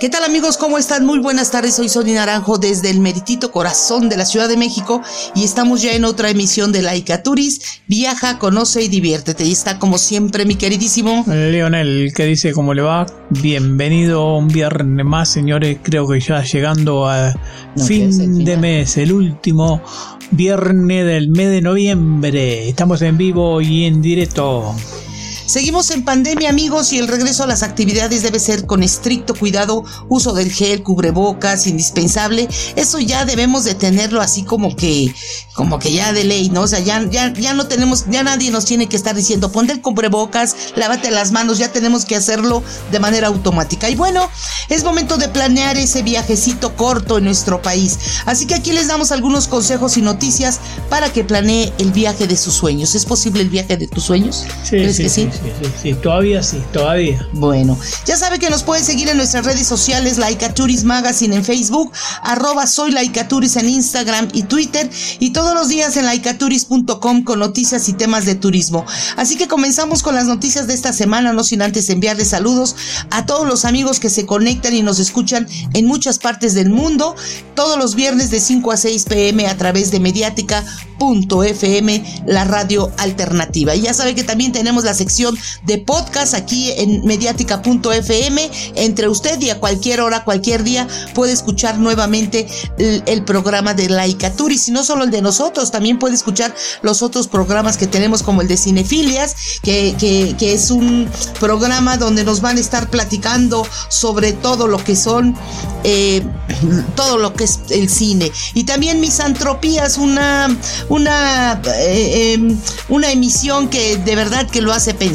¿Qué tal amigos? ¿Cómo están? Muy buenas tardes. Soy Sonia Naranjo desde el meritito corazón de la Ciudad de México y estamos ya en otra emisión de Laika Turis. Viaja, conoce y diviértete. Y está como siempre mi queridísimo Leonel, que dice cómo le va. Bienvenido un viernes más, señores. Creo que ya llegando a fin de mes, el último viernes del mes de noviembre. Estamos en vivo y en directo. Seguimos en pandemia, amigos, y el regreso a las actividades debe ser con estricto cuidado, uso del gel, cubrebocas, indispensable. Eso ya debemos de tenerlo así como que, como que ya de ley, ¿no? O sea, ya, ya, ya no tenemos, ya nadie nos tiene que estar diciendo, ponte el cubrebocas, lávate las manos, ya tenemos que hacerlo de manera automática. Y bueno, es momento de planear ese viajecito corto en nuestro país. Así que aquí les damos algunos consejos y noticias para que planee el viaje de sus sueños. ¿Es posible el viaje de tus sueños? Sí, ¿Crees que sí? sí, sí, todavía sí, todavía. Bueno, ya sabe que nos pueden seguir en nuestras redes sociales, Laicaturis Magazine en Facebook, arroba soy Laicaturis en Instagram y Twitter, y todos los días en laicaturis.com con noticias y temas de turismo. Así que comenzamos con las noticias de esta semana, no sin antes enviarles saludos a todos los amigos que se conectan y nos escuchan en muchas partes del mundo, todos los viernes de 5 a 6 pm a través de mediática.fm, la radio alternativa. Y ya sabe que también tenemos la sección de podcast aquí en mediática.fm. Entre usted y a cualquier hora, cualquier día, puede escuchar nuevamente el, programa de Laika Turis. Y no solo el de nosotros, también puede escuchar los otros programas que tenemos, como el de Cinefilias, que, que, es un programa donde nos van a estar platicando sobre todo lo que son, eh, todo lo que es el cine. Y también Misantropías, una, una, eh, em, una emisión que de verdad que lo hace pensar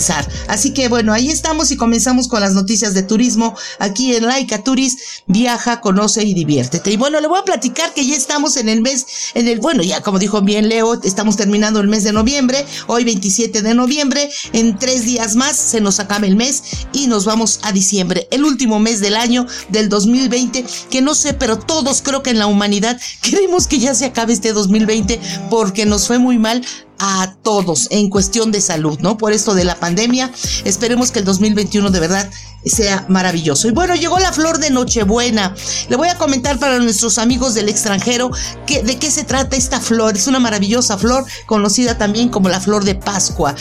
Así que bueno, ahí estamos y comenzamos con las noticias de turismo aquí en Laika Turis. Viaja, conoce y diviértete. Y bueno, le voy a platicar que ya estamos en el mes, en el, bueno, ya como dijo bien Leo, estamos terminando el mes de noviembre, hoy 27 de noviembre, en tres días más se nos acaba el mes y nos vamos a diciembre, el último mes del año del 2020, que no sé, pero todos creo que en la humanidad queremos que ya se acabe este 2020 porque nos fue muy mal a todos en cuestión de salud, ¿no? Por esto de la pandemia. Esperemos que el 2021 de verdad sea maravilloso. Y bueno, llegó la flor de Nochebuena. Le voy a comentar para nuestros amigos del extranjero que, de qué se trata esta flor. Es una maravillosa flor conocida también como la flor de Pascua.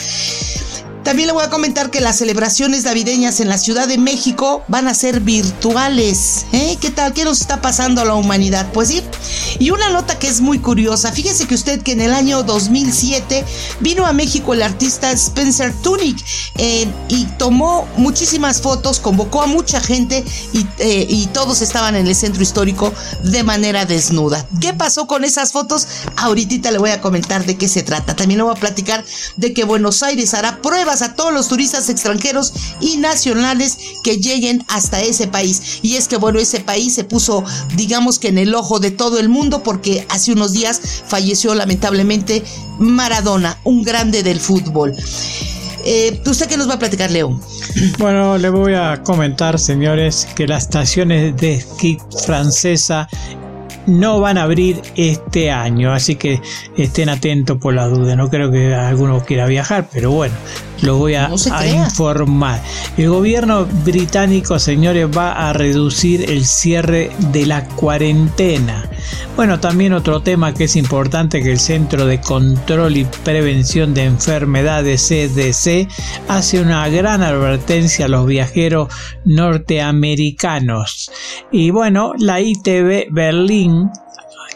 También le voy a comentar que las celebraciones navideñas en la Ciudad de México van a ser virtuales. ¿Eh? ¿Qué tal? ¿Qué nos está pasando a la humanidad? Pues sí. Y una nota que es muy curiosa. Fíjese que usted que en el año 2007 vino a México el artista Spencer Tunick eh, y tomó muchísimas fotos, convocó a mucha gente y, eh, y todos estaban en el centro histórico de manera desnuda. ¿Qué pasó con esas fotos? Ahorita le voy a comentar de qué se trata. También le voy a platicar de que Buenos Aires hará pruebas a todos los turistas extranjeros y nacionales que lleguen hasta ese país. Y es que, bueno, ese país se puso, digamos que en el ojo de todo el mundo porque hace unos días falleció lamentablemente Maradona, un grande del fútbol. Eh, ¿Usted qué nos va a platicar, Leo? Bueno, le voy a comentar, señores, que las estaciones de esquí francesa no van a abrir este año, así que estén atentos por la duda. No creo que alguno quiera viajar, pero bueno, lo voy a, informar. El gobierno británico, señores, va a reducir el cierre de la cuarentena. Bueno, también otro tema que es importante que el Centro de Control y Prevención de Enfermedades CDC hace una gran advertencia a los viajeros norteamericanos. Y bueno, la ITV Berlín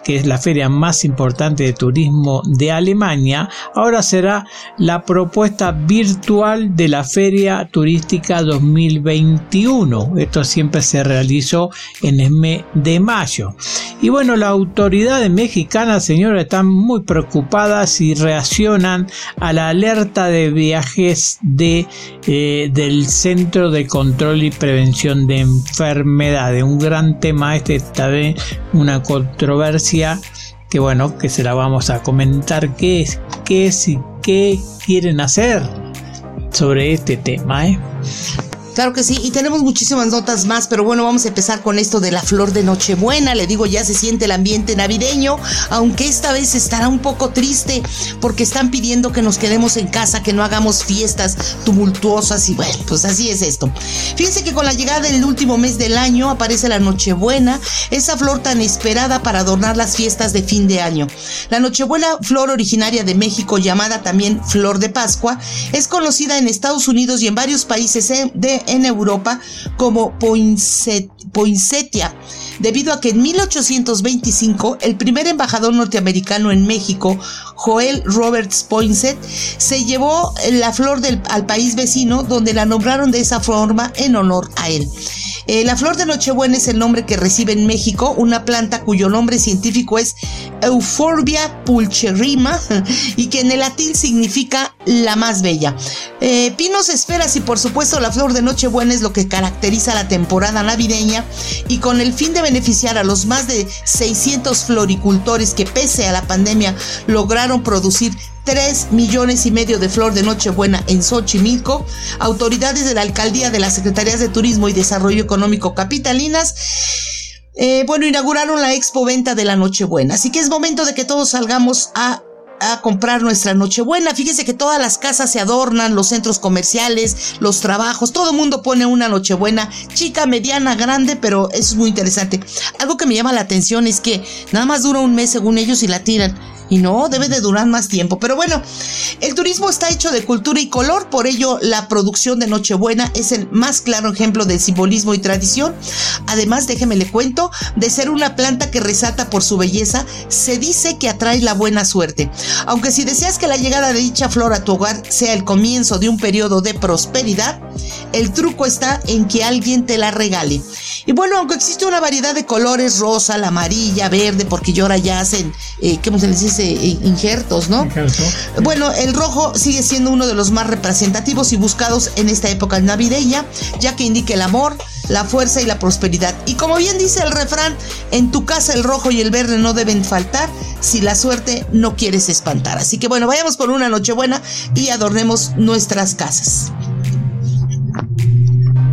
que es la feria más importante de turismo de Alemania, ahora será la propuesta virtual de la Feria Turística 2021. Esto siempre se realizó en el mes de mayo. Y bueno, las autoridades mexicanas, señores, están muy preocupadas y reaccionan a la alerta de viajes de, eh, del Centro de Control y Prevención de Enfermedades. Un gran tema este, vez una controversia que bueno, que se la vamos a comentar qué es, qué es y qué quieren hacer sobre este tema. ¿eh? Claro que sí, y tenemos muchísimas notas más, pero bueno, vamos a empezar con esto de la flor de Nochebuena. Le digo, ya se siente el ambiente navideño, aunque esta vez estará un poco triste porque están pidiendo que nos quedemos en casa, que no hagamos fiestas tumultuosas y bueno, pues así es esto. Fíjense que con la llegada del último mes del año aparece la Nochebuena, esa flor tan esperada para adornar las fiestas de fin de año. La Nochebuena, flor originaria de México, llamada también flor de Pascua, es conocida en Estados Unidos y en varios países de en Europa como poinsettia, debido a que en 1825 el primer embajador norteamericano en México, Joel Roberts Poinsett, se llevó la flor del, al país vecino donde la nombraron de esa forma en honor a él. Eh, la flor de Nochebuena es el nombre que recibe en México una planta cuyo nombre científico es Euphorbia pulcherrima y que en el latín significa la más bella. Eh, pinos, esferas y por supuesto la flor de Nochebuena es lo que caracteriza la temporada navideña y con el fin de beneficiar a los más de 600 floricultores que pese a la pandemia lograron producir 3 millones y medio de flor de Nochebuena en Xochimilco, autoridades de la alcaldía de las Secretarías de Turismo y Desarrollo Económico Capitalinas, eh, bueno, inauguraron la expo venta de la Nochebuena. Así que es momento de que todos salgamos a comprar nuestra Nochebuena. Fíjese que todas las casas se adornan, los centros comerciales, los trabajos, todo el mundo pone una Nochebuena, chica, mediana, grande, pero eso es muy interesante. Algo que me llama la atención es que nada más dura un mes según ellos y la tiran. Y no, debe de durar más tiempo. Pero bueno, el turismo está hecho de cultura y color, por ello la producción de Nochebuena es el más claro ejemplo de simbolismo y tradición. Además, déjeme le cuento, de ser una planta que resalta por su belleza, se dice que atrae la buena suerte. Aunque si deseas que la llegada de dicha flor a tu hogar sea el comienzo de un periodo de prosperidad, el truco está en que alguien te la regale. Y bueno, aunque existe una variedad de colores, rosa, la amarilla, verde, porque ahora ya hacen, eh, ¿cómo se les dice? Eh, injertos, ¿no? Bueno, el rojo sigue siendo uno de los más representativos y buscados en esta época navideña, ya que indica el amor, la fuerza y la prosperidad. Y como bien dice el refrán, en tu casa el rojo y el verde no deben faltar si la suerte no quieres espantar. Así que bueno, vayamos por una noche buena y adornemos nuestras casas.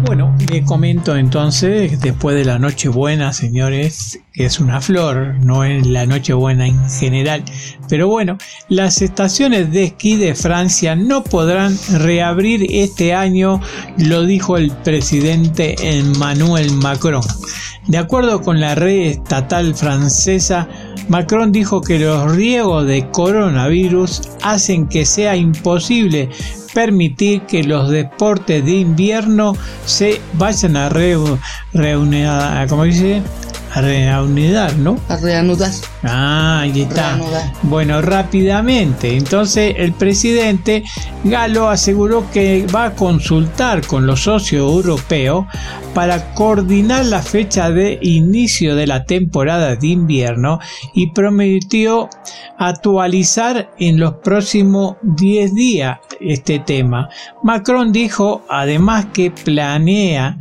Bueno, le comento entonces, después de la Nochebuena, señores, que es una flor, no es la Nochebuena en general. Pero bueno, las estaciones de esquí de Francia no podrán reabrir este año, lo dijo el presidente Emmanuel Macron. De acuerdo con la red estatal francesa, Macron dijo que los riesgos de coronavirus hacen que sea imposible permitir que los deportes de invierno se vayan a reunir, como dice, reanudar, ¿no? A reanudar. Ah, ahí está. Bueno, rápidamente. Entonces el presidente Galo aseguró que va a consultar con los socios europeos para coordinar la fecha de inicio de la temporada de invierno y prometió actualizar en los próximos 10 días este tema. Macron dijo además que planea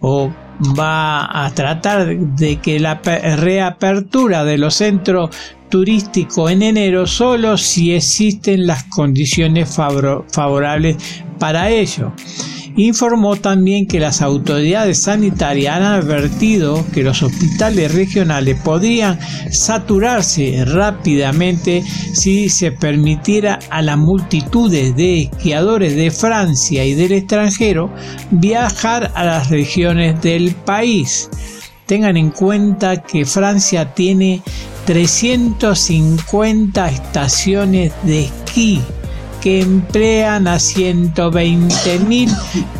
o va a tratar de que la reapertura de los centros turísticos en enero solo si existen las condiciones favorables para ello. Informó también que las autoridades sanitarias han advertido que los hospitales regionales podrían saturarse rápidamente si se permitiera a las multitudes de esquiadores de Francia y del extranjero viajar a las regiones del país. Tengan en cuenta que Francia tiene 350 estaciones de esquí que emplean a 120.000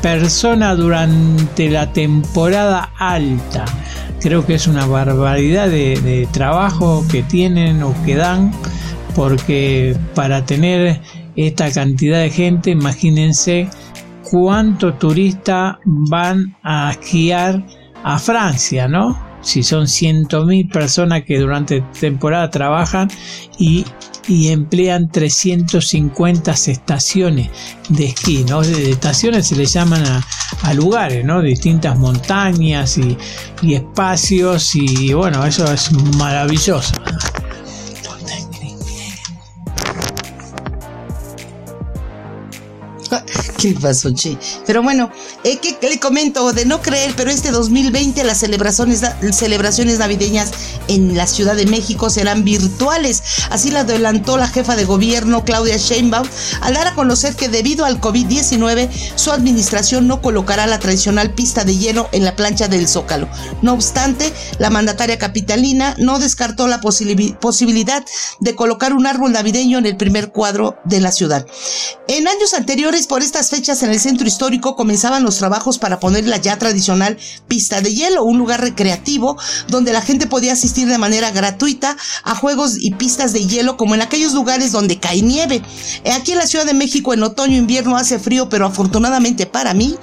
personas durante la temporada alta. Creo que es una barbaridad de, trabajo que tienen o que dan, porque para tener esta cantidad de gente, imagínense cuántos turistas van a esquiar a Francia, ¿no? Si son 100.000 personas que durante temporada trabajan y y emplean 350 estaciones de esquí, ¿no? De estaciones se le llaman a, lugares, ¿no? Distintas montañas y, espacios y bueno, eso es maravilloso. ¿Qué pasó, che? Pero bueno, eh, ¿qué, le comento? De no creer, pero este 2020 las celebraciones, celebraciones navideñas en la Ciudad de México serán virtuales. Así lo adelantó la jefa de gobierno, Claudia Sheinbaum, al dar a conocer que debido al COVID-19, su administración no colocará la tradicional pista de hielo en la plancha del Zócalo. No obstante, la mandataria capitalina no descartó la posibilidad de colocar un árbol navideño en el primer cuadro de la ciudad. En años anteriores, por estas fechas en el centro histórico comenzaban los trabajos para poner la ya tradicional pista de hielo, un lugar recreativo donde la gente podía asistir de manera gratuita a juegos y pistas de hielo como en aquellos lugares donde cae nieve. Aquí en la Ciudad de México en otoño invierno hace frío, pero afortunadamente para mí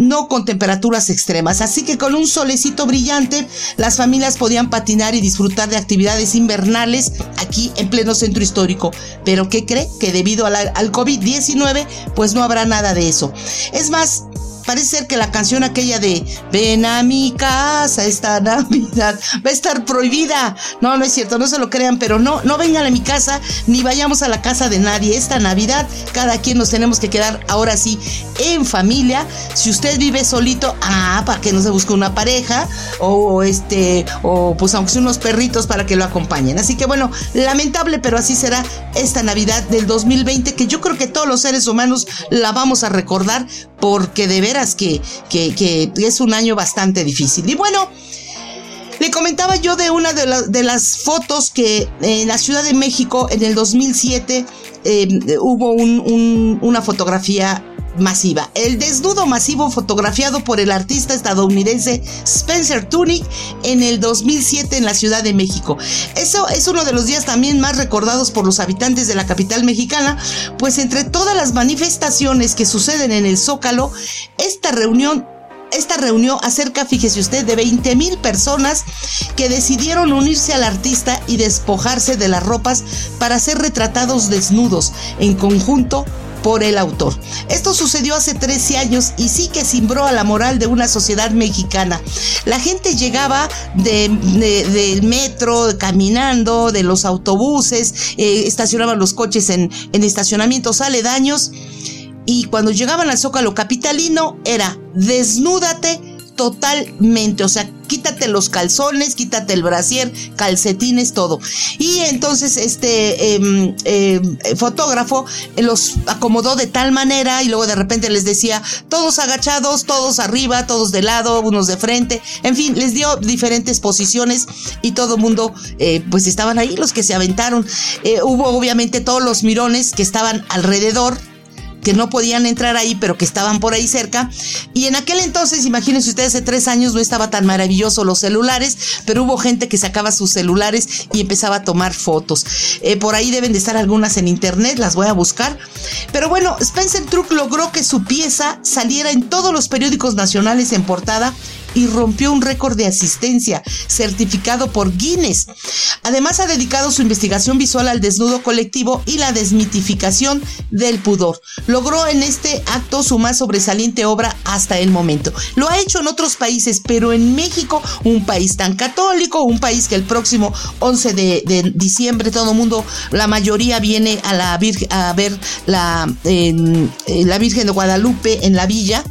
no con temperaturas extremas. Así que con un solecito brillante, las familias podían patinar y disfrutar de actividades invernales aquí en pleno centro histórico. Pero ¿qué cree? Que debido al COVID-19, pues no habrá nada de eso. Es más, parece ser que la canción aquella de Ven a mi casa esta Navidad va a estar prohibida. No, no es cierto, no se lo crean, pero no, no vengan a mi casa ni vayamos a la casa de nadie. Esta Navidad cada quien nos tenemos que quedar ahora sí en familia. Si usted vive solito, ah, para que no se busque una pareja o este, o pues aunque sea unos perritos para que lo acompañen. Así que bueno, lamentable, pero así será esta Navidad del 2020 que yo creo que todos los seres humanos la vamos a recordar porque de veras que, es un año bastante difícil. Y bueno, le comentaba yo de una de, las fotos que en la Ciudad de México en el 2007 eh, hubo una fotografía masiva. El desnudo masivo fotografiado por el artista estadounidense Spencer Tunick en el 2007 en la Ciudad de México. Eso es uno de los días también más recordados por los habitantes de la capital mexicana, pues entre todas las manifestaciones que suceden en el Zócalo, esta reunión esta reunió acerca, fíjese usted, de 20 mil personas que decidieron unirse al artista y despojarse de las ropas para ser retratados desnudos en conjunto por el autor. Esto sucedió hace 13 años y sí que cimbró a la moral de una sociedad mexicana. La gente llegaba del metro, caminando, de los autobuses, eh, estacionaban los coches en, en estacionamientos aledaños y cuando llegaban al Zócalo Capitalino era desnúdate totalmente, o sea, quítate los calzones, quítate el brasier, calcetines, todo. Y entonces este em, em, fotógrafo los acomodó de tal manera y luego de repente les decía, todos agachados, todos arriba, todos de lado, unos de frente, en fin, les dio diferentes posiciones y todo el mundo, eh, pues estaban ahí los que se aventaron. Eh, hubo obviamente todos los mirones que estaban alrededor que no podían entrar ahí, pero que estaban por ahí cerca. Y en aquel entonces, imagínense ustedes, hace tres años no estaba tan maravilloso los celulares, pero hubo gente que sacaba sus celulares y empezaba a tomar fotos. Eh, por ahí deben de estar algunas en internet, las voy a buscar. Pero bueno, Spencer Truck logró que su pieza saliera en todos los periódicos nacionales en portada y rompió un récord de asistencia certificado por Guinness. Además ha dedicado su investigación visual al desnudo colectivo y la desmitificación del pudor. Logró en este acto su más sobresaliente obra hasta el momento. Lo ha hecho en otros países, pero en México, un país tan católico, un país que el próximo 11 de, diciembre todo el mundo, la mayoría viene a, la a ver la, la Virgen de Guadalupe en la villa.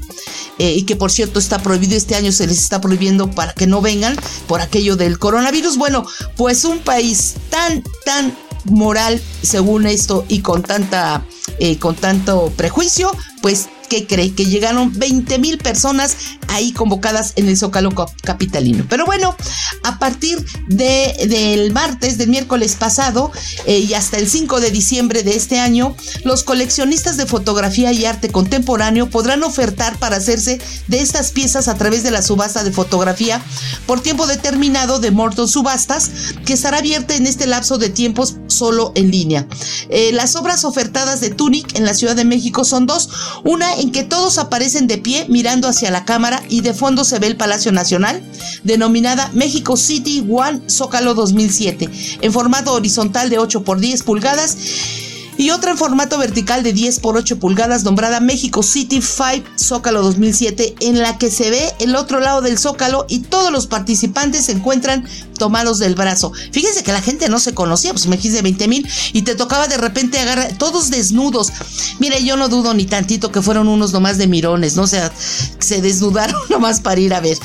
Eh, y que por cierto está prohibido este año, se les está prohibiendo para que no vengan por aquello del coronavirus. Bueno, pues un país tan, tan moral según esto y con tanta, eh, con tanto prejuicio, pues ¿qué cree? Que llegaron 20 mil personas ahí convocadas en el Zócalo Capitalino. Pero bueno, a partir de, del martes, del miércoles pasado eh, y hasta el 5 de diciembre de este año, los coleccionistas de fotografía y arte contemporáneo podrán ofertar para hacerse de estas piezas a través de la subasta de fotografía por tiempo determinado de Morton Subastas, que estará abierta en este lapso de tiempos solo en línea. Eh, las obras ofertadas de Tunic en la Ciudad de México son dos, una en que todos aparecen de pie mirando hacia la cámara y de fondo se ve el Palacio Nacional, denominada México City One Zócalo 2007, en formato horizontal de 8 por 10 pulgadas y otra en formato vertical de 10 por 8 pulgadas nombrada México City 5 Zócalo 2007 en la que se ve el otro lado del Zócalo y todos los participantes se encuentran tomados del brazo. Fíjense que la gente no se conocía, pues me quise 20 mil y te tocaba de repente agarrar todos desnudos. Mire, yo no dudo ni tantito que fueron unos nomás de mirones, ¿no? O sea, se desnudaron nomás para ir a ver.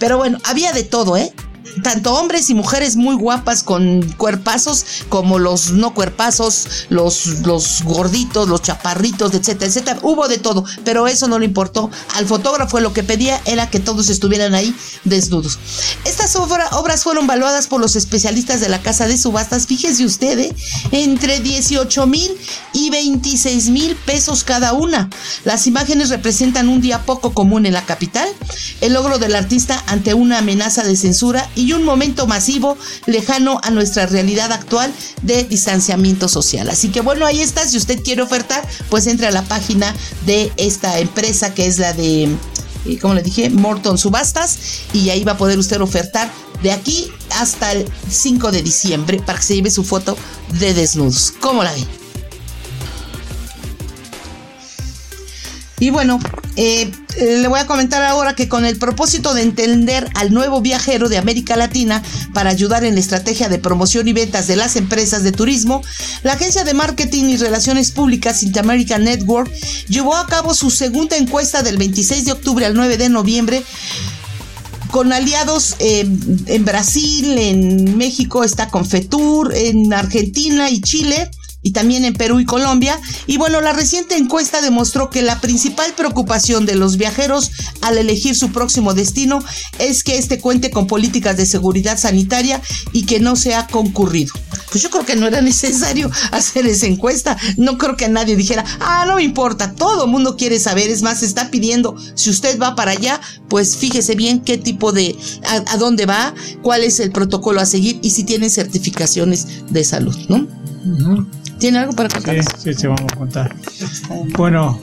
Pero bueno, había de todo, ¿eh? Tanto hombres y mujeres muy guapas con cuerpazos como los no cuerpazos, los, los gorditos, los chaparritos, etcétera, etcétera. Hubo de todo, pero eso no le importó. Al fotógrafo lo que pedía era que todos estuvieran ahí desnudos. Estas obras fueron valuadas por los especialistas de la casa de subastas, fíjese usted, ¿eh? entre 18 mil y 26 mil pesos cada una. Las imágenes representan un día poco común en la capital, el logro del artista ante una amenaza de censura y un momento masivo lejano a nuestra realidad actual de distanciamiento social. Así que bueno, ahí está. Si usted quiere ofertar, pues entre a la página de esta empresa que es la de, eh, como le dije, Morton Subastas y ahí va a poder usted ofertar de aquí hasta el 5 de diciembre para que se lleve su foto de desnudos. ¿Cómo la ve? Y bueno, eh, le voy a comentar ahora que con el propósito de entender al nuevo viajero de América Latina para ayudar en la estrategia de promoción y ventas de las empresas de turismo, la agencia de marketing y relaciones públicas Interamerican Network llevó a cabo su segunda encuesta del 26 de octubre al 9 de noviembre con aliados eh, en Brasil, en México está Confetur, en Argentina y Chile y también en Perú y Colombia. Y bueno, la reciente encuesta demostró que la principal preocupación de los viajeros al elegir su próximo destino es que éste cuente con políticas de seguridad sanitaria y que no sea concurrido. Pues yo creo que no era necesario hacer esa encuesta. No creo que nadie dijera, ah, no me importa, todo el mundo quiere saber. Es más, está pidiendo, si usted va para allá, pues fíjese bien qué tipo de, a, dónde va, cuál es el protocolo a seguir y si tiene certificaciones de salud, ¿no? ¿Tiene algo para contar? Sí, sí, vamos a contar. Bueno,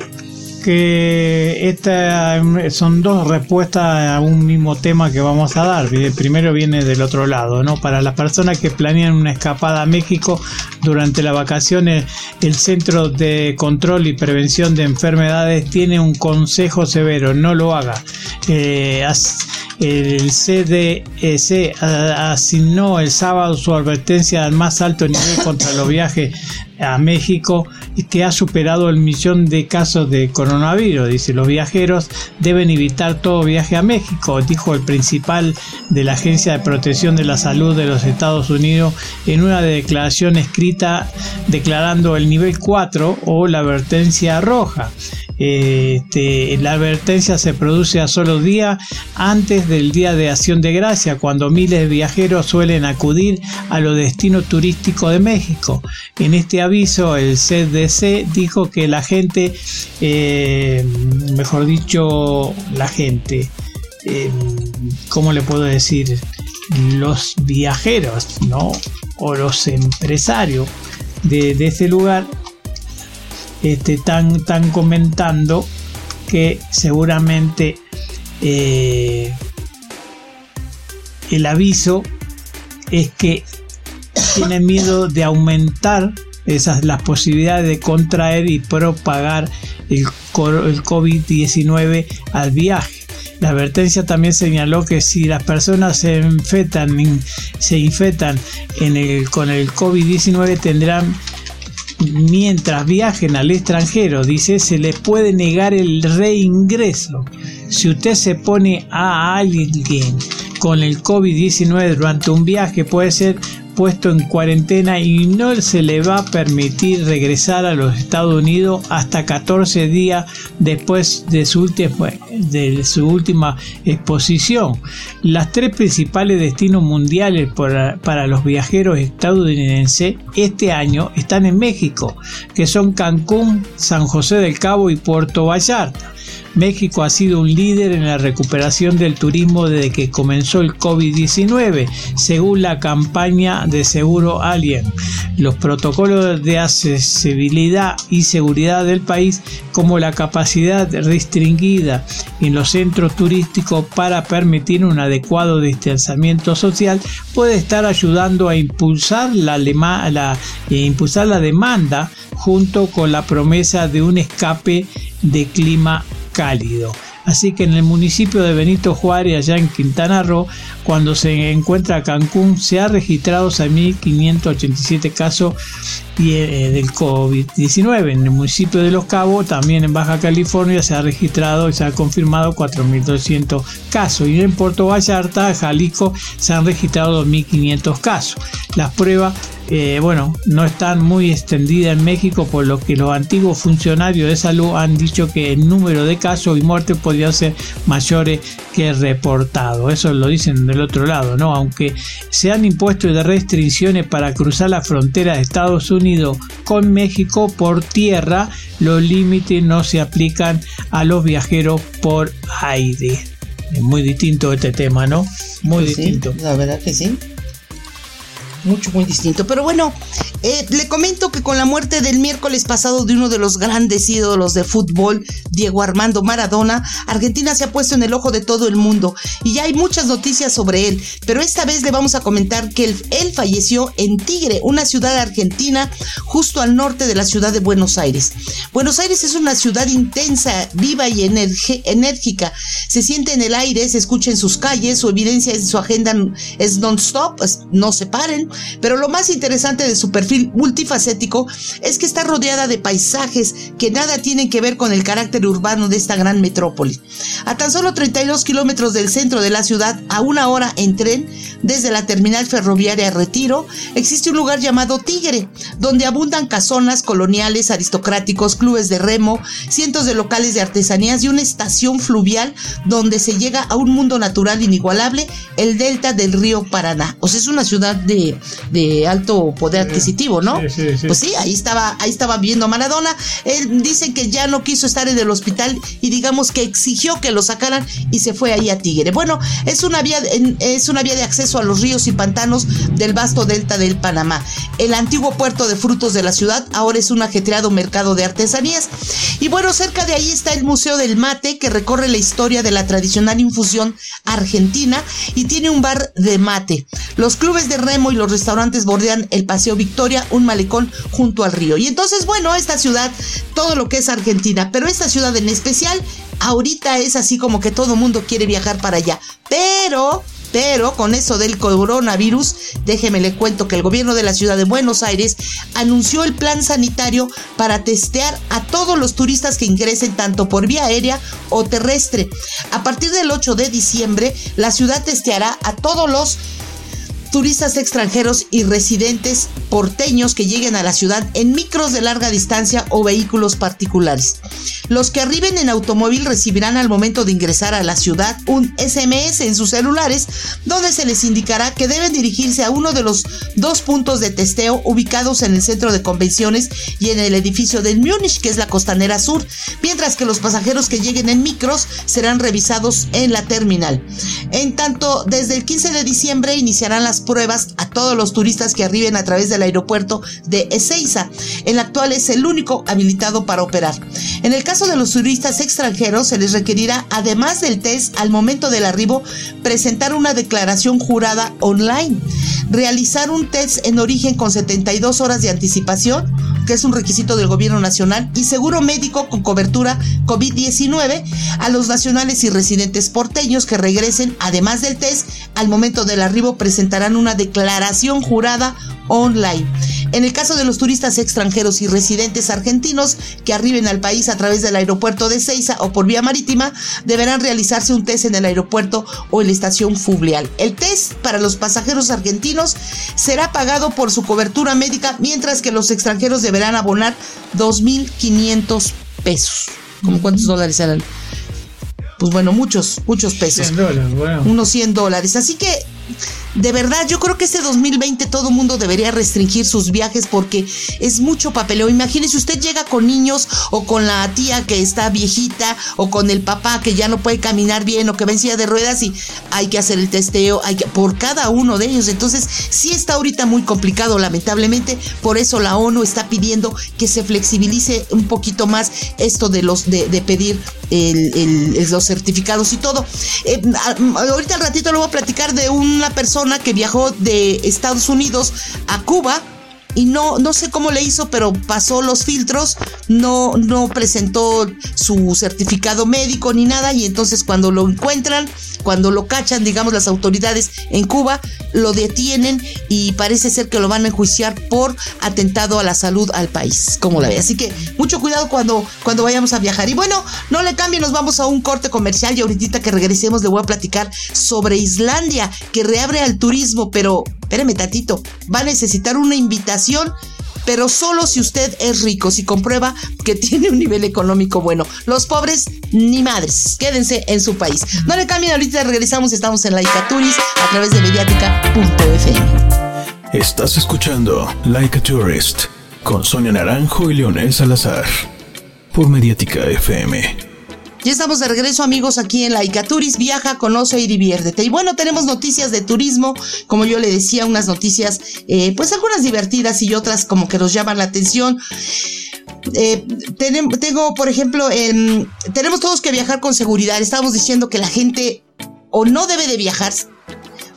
que esta son dos respuestas a un mismo tema que vamos a dar. El primero viene del otro lado, ¿no? Para las personas que planean una escapada a México durante las vacaciones, el Centro de Control y Prevención de Enfermedades tiene un consejo severo, no lo haga. Eh, el CDC asignó el sábado su advertencia al más alto nivel contra los viajes a México que ha superado el millón de casos de coronavirus. Dice, los viajeros deben evitar todo viaje a México, dijo el principal de la Agencia de Protección de la Salud de los Estados Unidos en una declaración escrita declarando el nivel 4 o la advertencia roja. Este, la advertencia se produce a solo día antes del Día de Acción de Gracia, cuando miles de viajeros suelen acudir a los destinos turísticos de México. En este aviso, el CDC dijo que la gente, eh, mejor dicho, la gente, eh, ¿cómo le puedo decir? Los viajeros, ¿no? O los empresarios de, de ese lugar están, comentando que seguramente eh, el aviso es que tienen miedo de aumentar esas las posibilidades de contraer y propagar el, el COVID-19 al viaje. La advertencia también señaló que si las personas se infectan, se infectan en el, con el COVID-19 tendrán mientras viajen al extranjero, dice, se les puede negar el reingreso. Si usted se pone a alguien con el COVID-19 durante un viaje, puede ser puesto en cuarentena y no se le va a permitir regresar a los Estados Unidos hasta 14 días después de su, última, exposición. Las tres principales destinos mundiales para, para los viajeros estadounidenses este año están en México, que son Cancún, San José del Cabo y Puerto Vallarta. México ha sido un líder en la recuperación del turismo desde que comenzó el COVID-19, según la campaña de seguro Alien. Los protocolos de accesibilidad y seguridad del país, como la capacidad restringida en los centros turísticos para permitir un adecuado distanciamiento social, puede estar ayudando a impulsar la, eh, impulsar la demanda junto con la promesa de un escape de clima cálido. Así que en el municipio de Benito Juárez, allá en Quintana Roo, cuando se encuentra Cancún, se ha registrado 6.587 casos del COVID-19. En el municipio de Los Cabos, también en Baja California, se ha registrado y se ha confirmado 4.200 casos. Y en Puerto Vallarta, Jalisco, se han registrado 2.500 casos. Las pruebas eh, bueno, no están muy extendidas en México, por lo que los antiguos funcionarios de salud han dicho que el número de casos y muertes podría ser mayores que reportado. Eso lo dicen del otro lado, ¿no? Aunque se han impuesto restricciones para cruzar la frontera de Estados Unidos con México por tierra, los límites no se aplican a los viajeros por aire. Es muy distinto este tema, ¿no? Muy pues distinto. la verdad que sí mucho, muy distinto. Pero bueno, eh, le comento que con la muerte del miércoles pasado de uno de los grandes ídolos de fútbol, Diego Armando Maradona, Argentina se ha puesto en el ojo de todo el mundo y ya hay muchas noticias sobre él, pero esta vez le vamos a comentar que él, falleció en Tigre, una ciudad argentina justo al norte de la ciudad de Buenos Aires. Buenos Aires es una ciudad intensa, viva y enérgica. Se siente en el aire, se escucha en sus calles, su evidencia en su agenda es non-stop, no se paren, pero lo más interesante de su perfil multifacético es que está rodeada de paisajes que nada tienen que ver con el carácter urbano de esta gran metrópoli. A tan solo 32 kilómetros del centro de la ciudad, a una hora en tren, desde la terminal ferroviaria Retiro, existe un lugar llamado Tigre, donde abundan casonas coloniales, aristocráticos, clubes de remo, cientos de locales de artesanías y una estación fluvial donde se llega a un mundo natural inigualable, el delta del río Paraná. O sea, es una ciudad de, de alto poder adquisitivo, ¿no? Pues sí, ahí estaba, ahí estaba viendo Maradona. Él dice que ya no quiso estar en el hospital y digamos que exigió que lo sacaran y se fue ahí a Tigre. Bueno, es una vía, es una vía de acceso a los ríos y pantanos del vasto delta del Panamá. El antiguo puerto de frutos de la ciudad ahora es un ajetreado mercado de artesanías. Y bueno, cerca de ahí está el Museo del Mate que recorre la historia de la tradicional infusión argentina y tiene un bar de mate. Los clubes de remo y los restaurantes bordean el Paseo Victoria, un malecón junto al río. Y entonces, bueno, esta ciudad, todo lo que es Argentina, pero esta ciudad en especial, ahorita es así como que todo mundo quiere viajar para allá. Pero pero con eso del coronavirus, déjeme le cuento que el gobierno de la ciudad de Buenos Aires anunció el plan sanitario para testear a todos los turistas que ingresen tanto por vía aérea o terrestre. A partir del 8 de diciembre, la ciudad testeará a todos los turistas extranjeros y residentes porteños que lleguen a la ciudad en micros de larga distancia o vehículos particulares. Los que arriben en automóvil recibirán al momento de ingresar a la ciudad un SMS en sus celulares donde se les indicará que deben dirigirse a uno de los dos puntos de testeo ubicados en el centro de convenciones y en el edificio del Múnich, que es la costanera sur, mientras que los pasajeros que lleguen en micros serán revisados en la terminal. En tanto, desde el 15 de diciembre iniciarán las pruebas a todos los turistas que arriben a través del aeropuerto de Ezeiza. El actual es el único habilitado para operar. En el caso de los turistas extranjeros, se les requerirá, además del test al momento del arribo, presentar una declaración jurada online, realizar un test en origen con 72 horas de anticipación, que es un requisito del gobierno nacional, y seguro médico con cobertura COVID-19 a los nacionales y residentes porteños que regresen, además del test, al momento del arribo presentarán una declaración jurada online. En el caso de los turistas extranjeros y residentes argentinos que arriben al país a través del aeropuerto de Ceiza o por vía marítima, deberán realizarse un test en el aeropuerto o en la estación fluvial. El test para los pasajeros argentinos será pagado por su cobertura médica, mientras que los extranjeros deberán abonar 2.500 pesos. ¿Cómo cuántos dólares eran? Pues bueno, muchos, muchos pesos. 100 dólares, bueno. Unos 100 dólares. Así que de verdad, yo creo que este 2020 todo el mundo debería restringir sus viajes porque es mucho papeleo. Imagínese, usted llega con niños o con la tía que está viejita o con el papá que ya no puede caminar bien o que vencía de ruedas y hay que hacer el testeo hay que, por cada uno de ellos. Entonces, sí está ahorita muy complicado, lamentablemente. Por eso la ONU está pidiendo que se flexibilice un poquito más esto de los de, pedir los certificados y todo. Eh, ahorita al ratito le voy a platicar de una persona que viajó de Estados Unidos a Cuba y no, no sé cómo le hizo, pero pasó los filtros, no, no presentó su certificado médico ni nada, y entonces cuando lo encuentran, cuando lo cachan, digamos, las autoridades en Cuba, lo detienen y parece ser que lo van a enjuiciar por atentado a la salud al país, como la ve. Así que mucho cuidado cuando, cuando vayamos a viajar. Y bueno, no le cambien, nos vamos a un corte comercial y ahorita que regresemos le voy a platicar sobre Islandia, que reabre al turismo, pero espéreme tatito, va a necesitar una invitación pero solo si usted es rico, si comprueba que tiene un nivel económico bueno. Los pobres, ni madres, quédense en su país. No le cambien, ahorita regresamos, estamos en la Turis a través de mediática.fm. Estás escuchando Like Tourist con Sonia Naranjo y Leonel Salazar por Mediática FM. Ya estamos de regreso amigos aquí en la Icaturis, viaja, conoce y diviértete. Y bueno, tenemos noticias de turismo, como yo le decía, unas noticias, eh, pues algunas divertidas y otras como que nos llaman la atención. Eh, tengo, por ejemplo, tenemos todos que viajar con seguridad. Estamos diciendo que la gente o no debe de viajar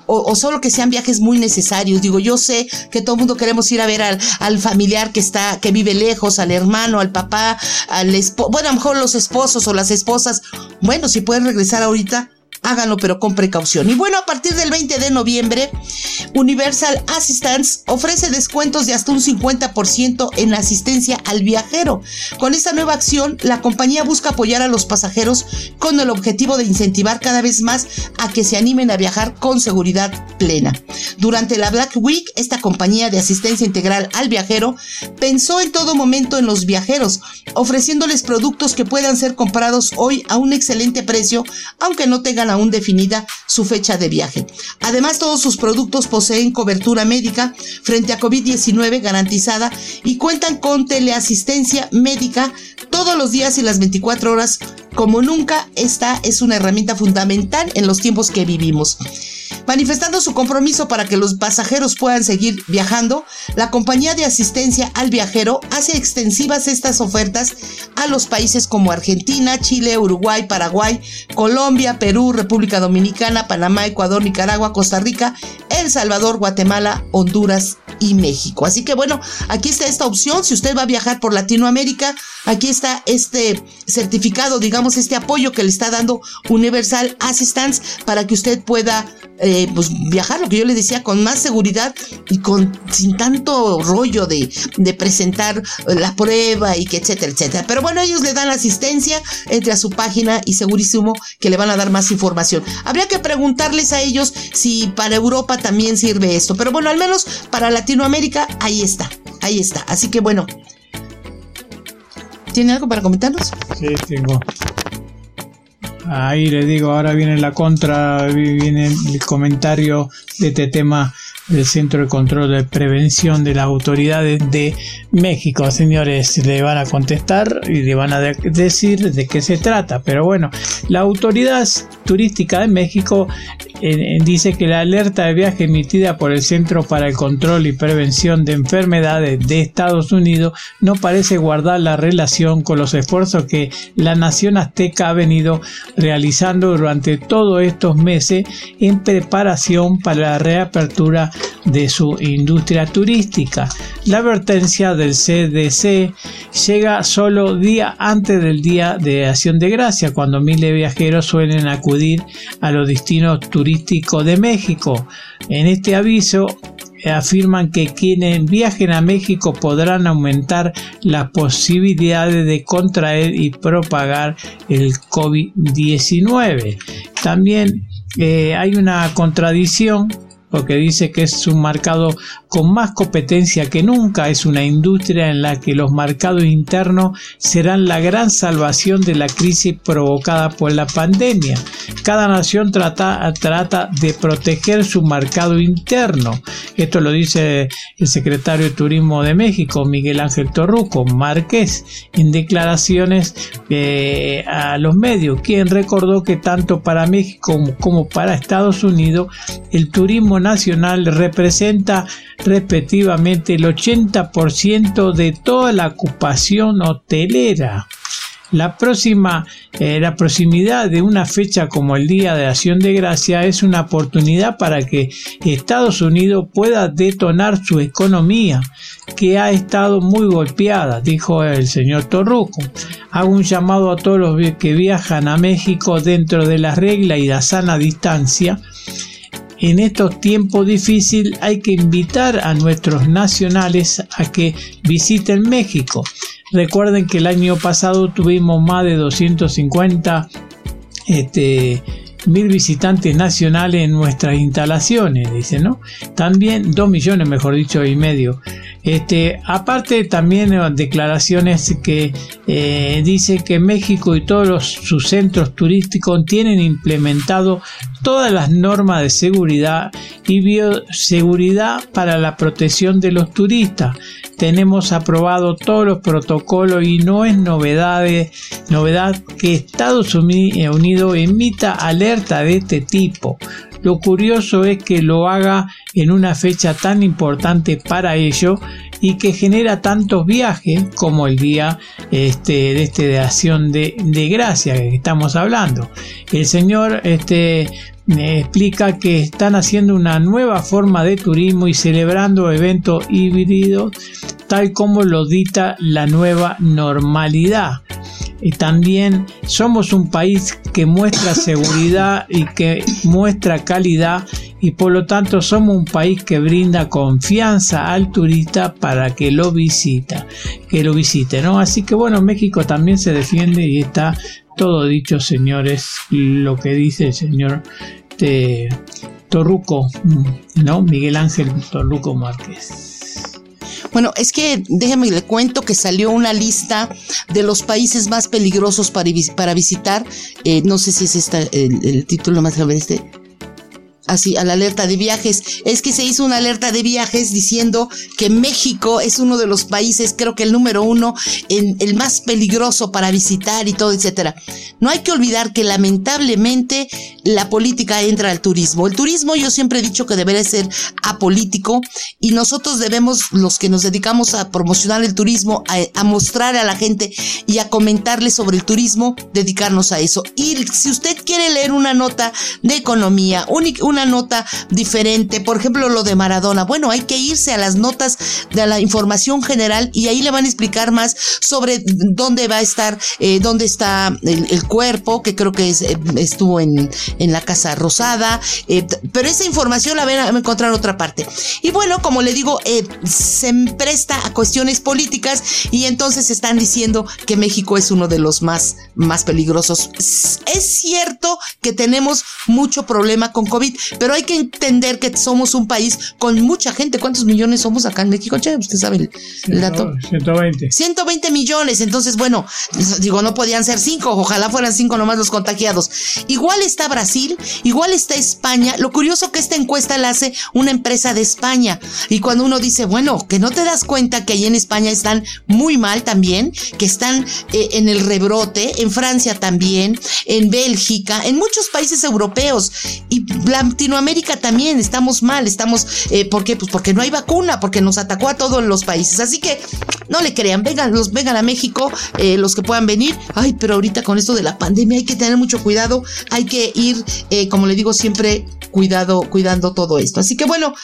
o, solo que sean viajes muy necesarios. Digo, yo sé que todo el mundo queremos ir a ver al, al, familiar que está, que vive lejos, al hermano, al papá, al esposo, bueno, a lo mejor los esposos o las esposas. Bueno, si pueden regresar ahorita, háganlo pero con precaución. Y bueno, a partir del 20 de noviembre, Universal Assistance ofrece descuentos de hasta un 50% en la asistencia al viajero. Con esta nueva acción, la compañía busca apoyar a los pasajeros con el objetivo de incentivar cada vez más a que se animen a viajar con seguridad plena. Durante la Black Week, esta compañía de asistencia integral al viajero pensó en todo momento en los viajeros, ofreciéndoles productos que puedan ser comprados hoy a un excelente precio, aunque no tengan aún definida su fecha de viaje. Además, todos sus productos poseen cobertura médica frente a COVID-19 garantizada y cuentan con teleasistencia médica todos los días y las 24 horas. Como nunca, esta es una herramienta fundamental en los tiempos que vivimos. Manifestando su compromiso para que los pasajeros puedan seguir viajando, la compañía de asistencia al viajero hace extensivas estas ofertas a los países como Argentina, Chile, Uruguay, Paraguay, Colombia, Perú, República Dominicana, Panamá, Ecuador, Nicaragua, Costa Rica, El Salvador, Guatemala, Honduras y México. Así que bueno, aquí está esta opción. Si usted va a viajar por Latinoamérica, aquí está este certificado, digamos, este apoyo que le está dando Universal Assistance para que usted pueda eh, pues viajar, lo que yo le decía, con más seguridad y con sin tanto rollo de, de presentar la prueba y que etcétera, etcétera. Pero bueno, ellos le dan asistencia, entre a su página y segurísimo que le van a dar más información. Habría que preguntarles a ellos si para Europa también sirve esto. Pero bueno, al menos para Latinoamérica, ahí está, ahí está. Así que bueno. ¿Tiene algo para comentarnos? Sí, tengo. Ahí le digo, ahora viene la contra, viene el comentario de este tema del Centro de Control de Prevención de las autoridades de México. Señores, le van a contestar y le van a decir de qué se trata. Pero bueno, la autoridad turística de México dice que la alerta de viaje emitida por el Centro para el Control y Prevención de Enfermedades de Estados Unidos no parece guardar la relación con los esfuerzos que la nación azteca ha venido realizando durante todos estos meses en preparación para la reapertura de su industria turística. La advertencia del CDC llega solo día antes del Día de Acción de Gracia, cuando miles de viajeros suelen acudir a los destinos turísticos de México. En este aviso afirman que quienes viajen a México podrán aumentar las posibilidades de contraer y propagar el COVID-19. También eh, hay una contradicción porque dice que es un mercado con más competencia que nunca, es una industria en la que los mercados internos serán la gran salvación de la crisis provocada por la pandemia. Cada nación trata, trata de proteger su mercado interno. Esto lo dice el secretario de Turismo de México, Miguel Ángel Torruco Márquez, en declaraciones eh, a los medios, quien recordó que tanto para México como para Estados Unidos el turismo nacional representa respectivamente el 80% de toda la ocupación hotelera. La próxima, eh, la proximidad de una fecha como el Día de Acción de Gracia es una oportunidad para que Estados Unidos pueda detonar su economía, que ha estado muy golpeada, dijo el señor Torruco. Hago un llamado a todos los que viajan a México dentro de la regla y la sana distancia en estos tiempos difíciles hay que invitar a nuestros nacionales a que visiten México. Recuerden que el año pasado tuvimos más de 250 este, mil visitantes nacionales en nuestras instalaciones, dice, ¿no? También dos millones, mejor dicho, y medio. Este, aparte también eh, declaraciones que eh, dice que México y todos sus centros turísticos tienen implementado todas las normas de seguridad y bioseguridad para la protección de los turistas. Tenemos aprobado todos los protocolos y no es novedad, novedad que Estados Unidos emita alerta de este tipo. Lo curioso es que lo haga en una fecha tan importante para ello y que genera tantos viajes como el día este, de, este, de acción de, de gracia que estamos hablando. El señor este, explica que están haciendo una nueva forma de turismo y celebrando eventos híbridos tal como lo dicta la nueva normalidad. Y también somos un país que muestra seguridad y que muestra calidad y por lo tanto somos un país que brinda confianza al turista para que lo visita, que lo visite, ¿no? Así que bueno, México también se defiende y está todo dicho, señores, lo que dice el señor este, Torruco, ¿no? Miguel Ángel Torruco Márquez. Bueno, es que déjame le cuento que salió una lista de los países más peligrosos para, para visitar. Eh, no sé si es esta el, el título más grave este así a la alerta de viajes. Es que se hizo una alerta de viajes diciendo que México es uno de los países, creo que el número uno, en el más peligroso para visitar y todo, etcétera. No hay que olvidar que lamentablemente la política entra al turismo. El turismo yo siempre he dicho que debería ser apolítico y nosotros debemos, los que nos dedicamos a promocionar el turismo, a, a mostrar a la gente y a comentarle sobre el turismo, dedicarnos a eso. Y si usted quiere leer una nota de economía, una nota diferente, por ejemplo lo de Maradona, bueno, hay que irse a las notas de la información general y ahí le van a explicar más sobre dónde va a estar, eh, dónde está el, cuerpo, que creo que eh, estuvo en, en, la Casa Rosada, eh, pero esa información la van a encontrar en otra parte. Y bueno, como le digo, se presta a cuestiones políticas y entonces están diciendo que México es uno de los más, más peligrosos. Es cierto que tenemos mucho problema con COVID, pero hay que entender que somos un país con mucha gente. ¿Cuántos millones somos acá en México? Che, usted sabe el, dato. 120. 120 millones. Entonces, bueno, digo, no podían ser cinco. Ojalá fueran cinco nomás los contagiados. Igual está Brasil, igual está España. Lo curioso que esta encuesta la hace una empresa de España. Y cuando uno dice, bueno, que no te das cuenta que ahí en España están muy mal también, que están eh, en el rebrote, en Francia también, en Bélgica, en muchos países europeos. Y la Latinoamérica también estamos mal, estamos, eh, ¿por qué? Pues porque no hay vacuna, porque nos atacó a todos los países. Así que no le crean, vengan, los, vengan a México, eh, los que puedan venir. Ay, pero ahorita con esto de la pandemia hay que tener mucho cuidado, hay que ir, eh, como le digo siempre, cuidado, cuidando todo esto. Así que bueno,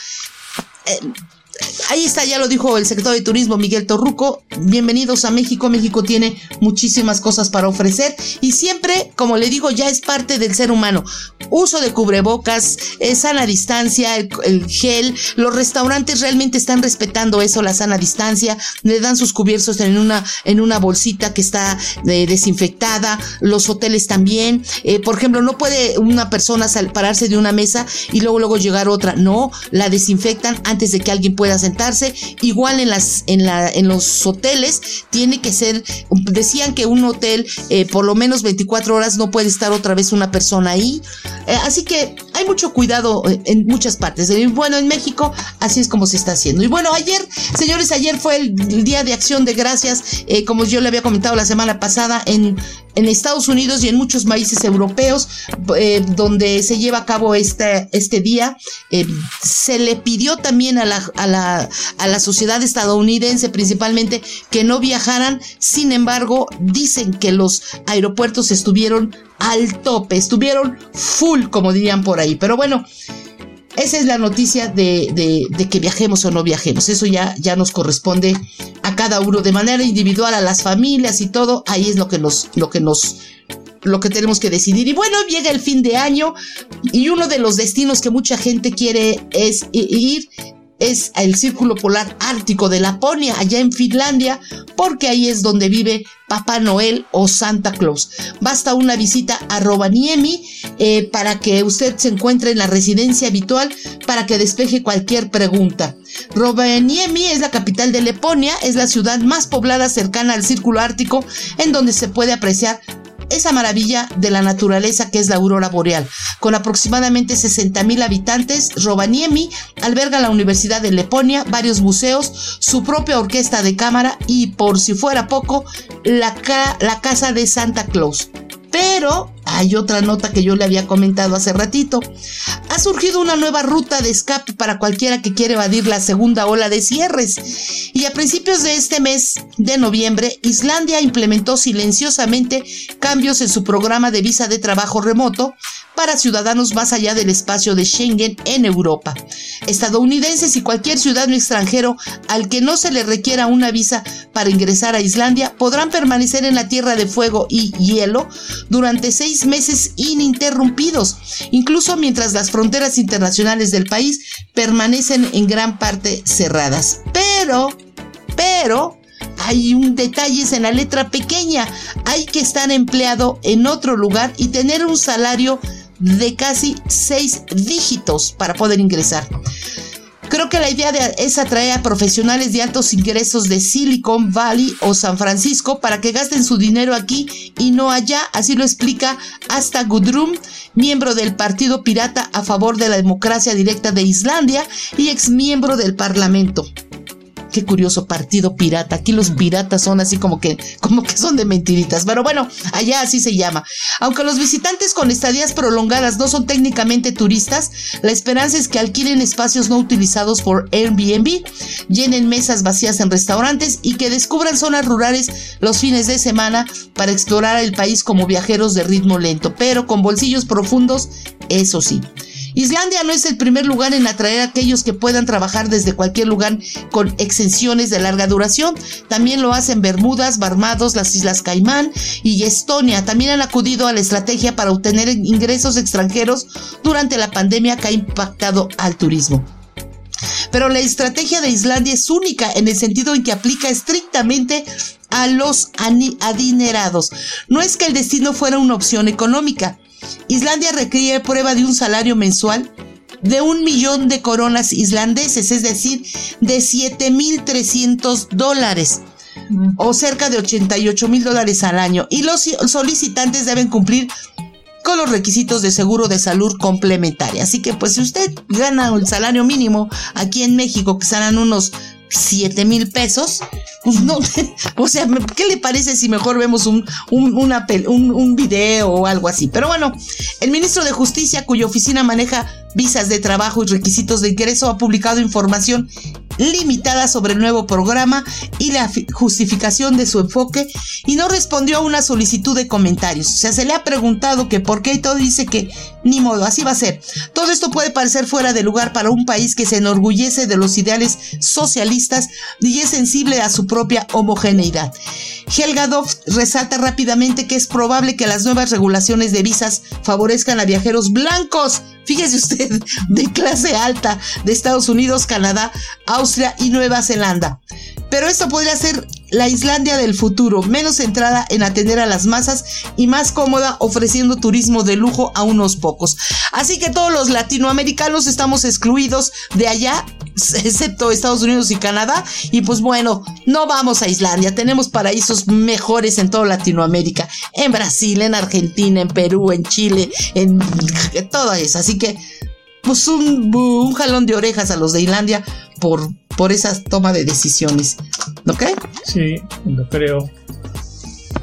ahí está, ya lo dijo el secretario de Turismo Miguel Torruco. Bienvenidos a México. México tiene muchísimas cosas para ofrecer y siempre, como le digo, ya es parte del ser humano. Uso de cubrebocas, eh, sana distancia, el, gel. Los restaurantes realmente están respetando eso, la sana distancia. Le dan sus cubiertos en una, en una bolsita que está eh, desinfectada. Los hoteles también. Eh, por ejemplo, no puede una persona pararse de una mesa y luego, luego llegar otra. No, la desinfectan antes de que alguien pueda sentarse. Igual en las, en la, en los hoteles tiene que ser, decían que un hotel eh, por lo menos 24 horas no puede estar otra vez una persona ahí. Eh, así que hay mucho cuidado eh, en muchas partes. Bueno, en México así es como se está haciendo. Y bueno, ayer, señores, ayer fue el, Día de Acción de Gracias, como yo le había comentado la semana pasada, en, en Estados Unidos y en muchos países europeos, donde se lleva a cabo este, este día. se le pidió también a la, a la, a la sociedad estadounidense principalmente que no viajaran, sin embargo, dicen que los aeropuertos estuvieron al tope, estuvieron full, como dirían por ahí. Pero bueno, esa es la noticia de, que viajemos o no viajemos. Eso ya, ya nos corresponde a cada uno de manera individual, a las familias y todo. Ahí es lo que nos, lo que nos, lo que tenemos que decidir. Y bueno, llega el fin de año y uno de los destinos que mucha gente quiere es ir es el círculo polar ártico de Laponia, allá en Finlandia, porque ahí es donde vive Papá Noel o Santa Claus. Basta una visita a Rovaniemi eh, para que usted se encuentre en la residencia habitual para que despeje cualquier pregunta. Rovaniemi es la capital de Laponia, es la ciudad más poblada cercana al círculo ártico en donde se puede apreciar esa maravilla de la naturaleza que es la aurora boreal. Con aproximadamente 60 mil habitantes, Rovaniemi alberga la Universidad de Leponia, varios museos, su propia orquesta de cámara y, por si fuera poco, la, la casa de Santa Claus. Pero hay otra nota que yo le había comentado hace ratito. Ha surgido una nueva ruta de escape para cualquiera que quiera evadir la segunda ola de cierres. Y a principios de este mes de noviembre, Islandia implementó silenciosamente cambios en su programa de visa de trabajo remoto para ciudadanos más allá del espacio de Schengen en Europa. Estadounidenses y cualquier ciudadano extranjero al que no se le requiera una visa para ingresar a Islandia podrán permanecer en la Tierra de Fuego y Hielo durante seis meses ininterrumpidos, incluso mientras las fronteras internacionales del país permanecen en gran parte cerradas. Pero, pero, hay un detalle en la letra pequeña. Hay que estar empleado en otro lugar y tener un salario de casi seis dígitos para poder ingresar. Creo que la idea es atraer a profesionales de altos ingresos de Silicon Valley o San Francisco para que gasten su dinero aquí y no allá, así lo explica hasta Gudrum, miembro del Partido Pirata a favor de la democracia directa de Islandia y ex miembro del Parlamento qué curioso partido pirata. Aquí los piratas son así como que, como que son de mentiritas. Pero bueno, allá así se llama. Aunque los visitantes con estadías prolongadas no son técnicamente turistas, la esperanza es que alquilen espacios no utilizados por Airbnb, llenen mesas vacías en restaurantes y que descubran zonas rurales los fines de semana para explorar el país como viajeros de ritmo lento, pero con bolsillos profundos, eso sí. Islandia no es el primer lugar en atraer a aquellos que puedan trabajar desde cualquier lugar con exenciones de larga duración. También lo hacen Bermudas, Barmados, las Islas Caimán y Estonia. También han acudido a la estrategia para obtener ingresos extranjeros durante la pandemia que ha impactado al turismo. Pero la estrategia de Islandia es única en el sentido en que aplica estrictamente a los adinerados. No es que el destino fuera una opción económica, Islandia requiere prueba de un salario mensual de un millón de coronas islandeses, es decir, de 7.300 dólares o cerca de 88 mil dólares al año. Y los solicitantes deben cumplir con los requisitos de seguro de salud complementaria. Así que pues si usted gana el salario mínimo aquí en México, que serán unos 7 mil pesos, pues o sea, ¿qué le parece si mejor vemos un, un, un, video o algo así? Pero bueno, el ministro de Justicia, cuya oficina maneja visas de trabajo y requisitos de ingreso, ha publicado información limitada sobre el nuevo programa y la justificación de su enfoque y no respondió a una solicitud de comentarios. O sea, se le ha preguntado que por qué y todo dice que ni modo, así va a ser. Todo esto puede parecer fuera de lugar para un país que se enorgullece de los ideales socialistas y es sensible a su propia homogeneidad. Helga resalta rápidamente que es probable que las nuevas regulaciones de visas favorezcan a viajeros blancos Fíjese usted, de clase alta de Estados Unidos, Canadá, Austria y Nueva Zelanda. Pero esto podría ser la Islandia del futuro, menos centrada en atender a las masas y más cómoda ofreciendo turismo de lujo a unos pocos. Así que todos los latinoamericanos estamos excluidos de allá, excepto Estados Unidos y Canadá. Y pues bueno, no vamos a Islandia, tenemos paraísos mejores en toda Latinoamérica, en Brasil, en Argentina, en Perú, en Chile, en todo eso. Así que pues un, un jalón de orejas a los de Islandia por por esa toma de decisiones. ¿Ok? Sí, lo creo.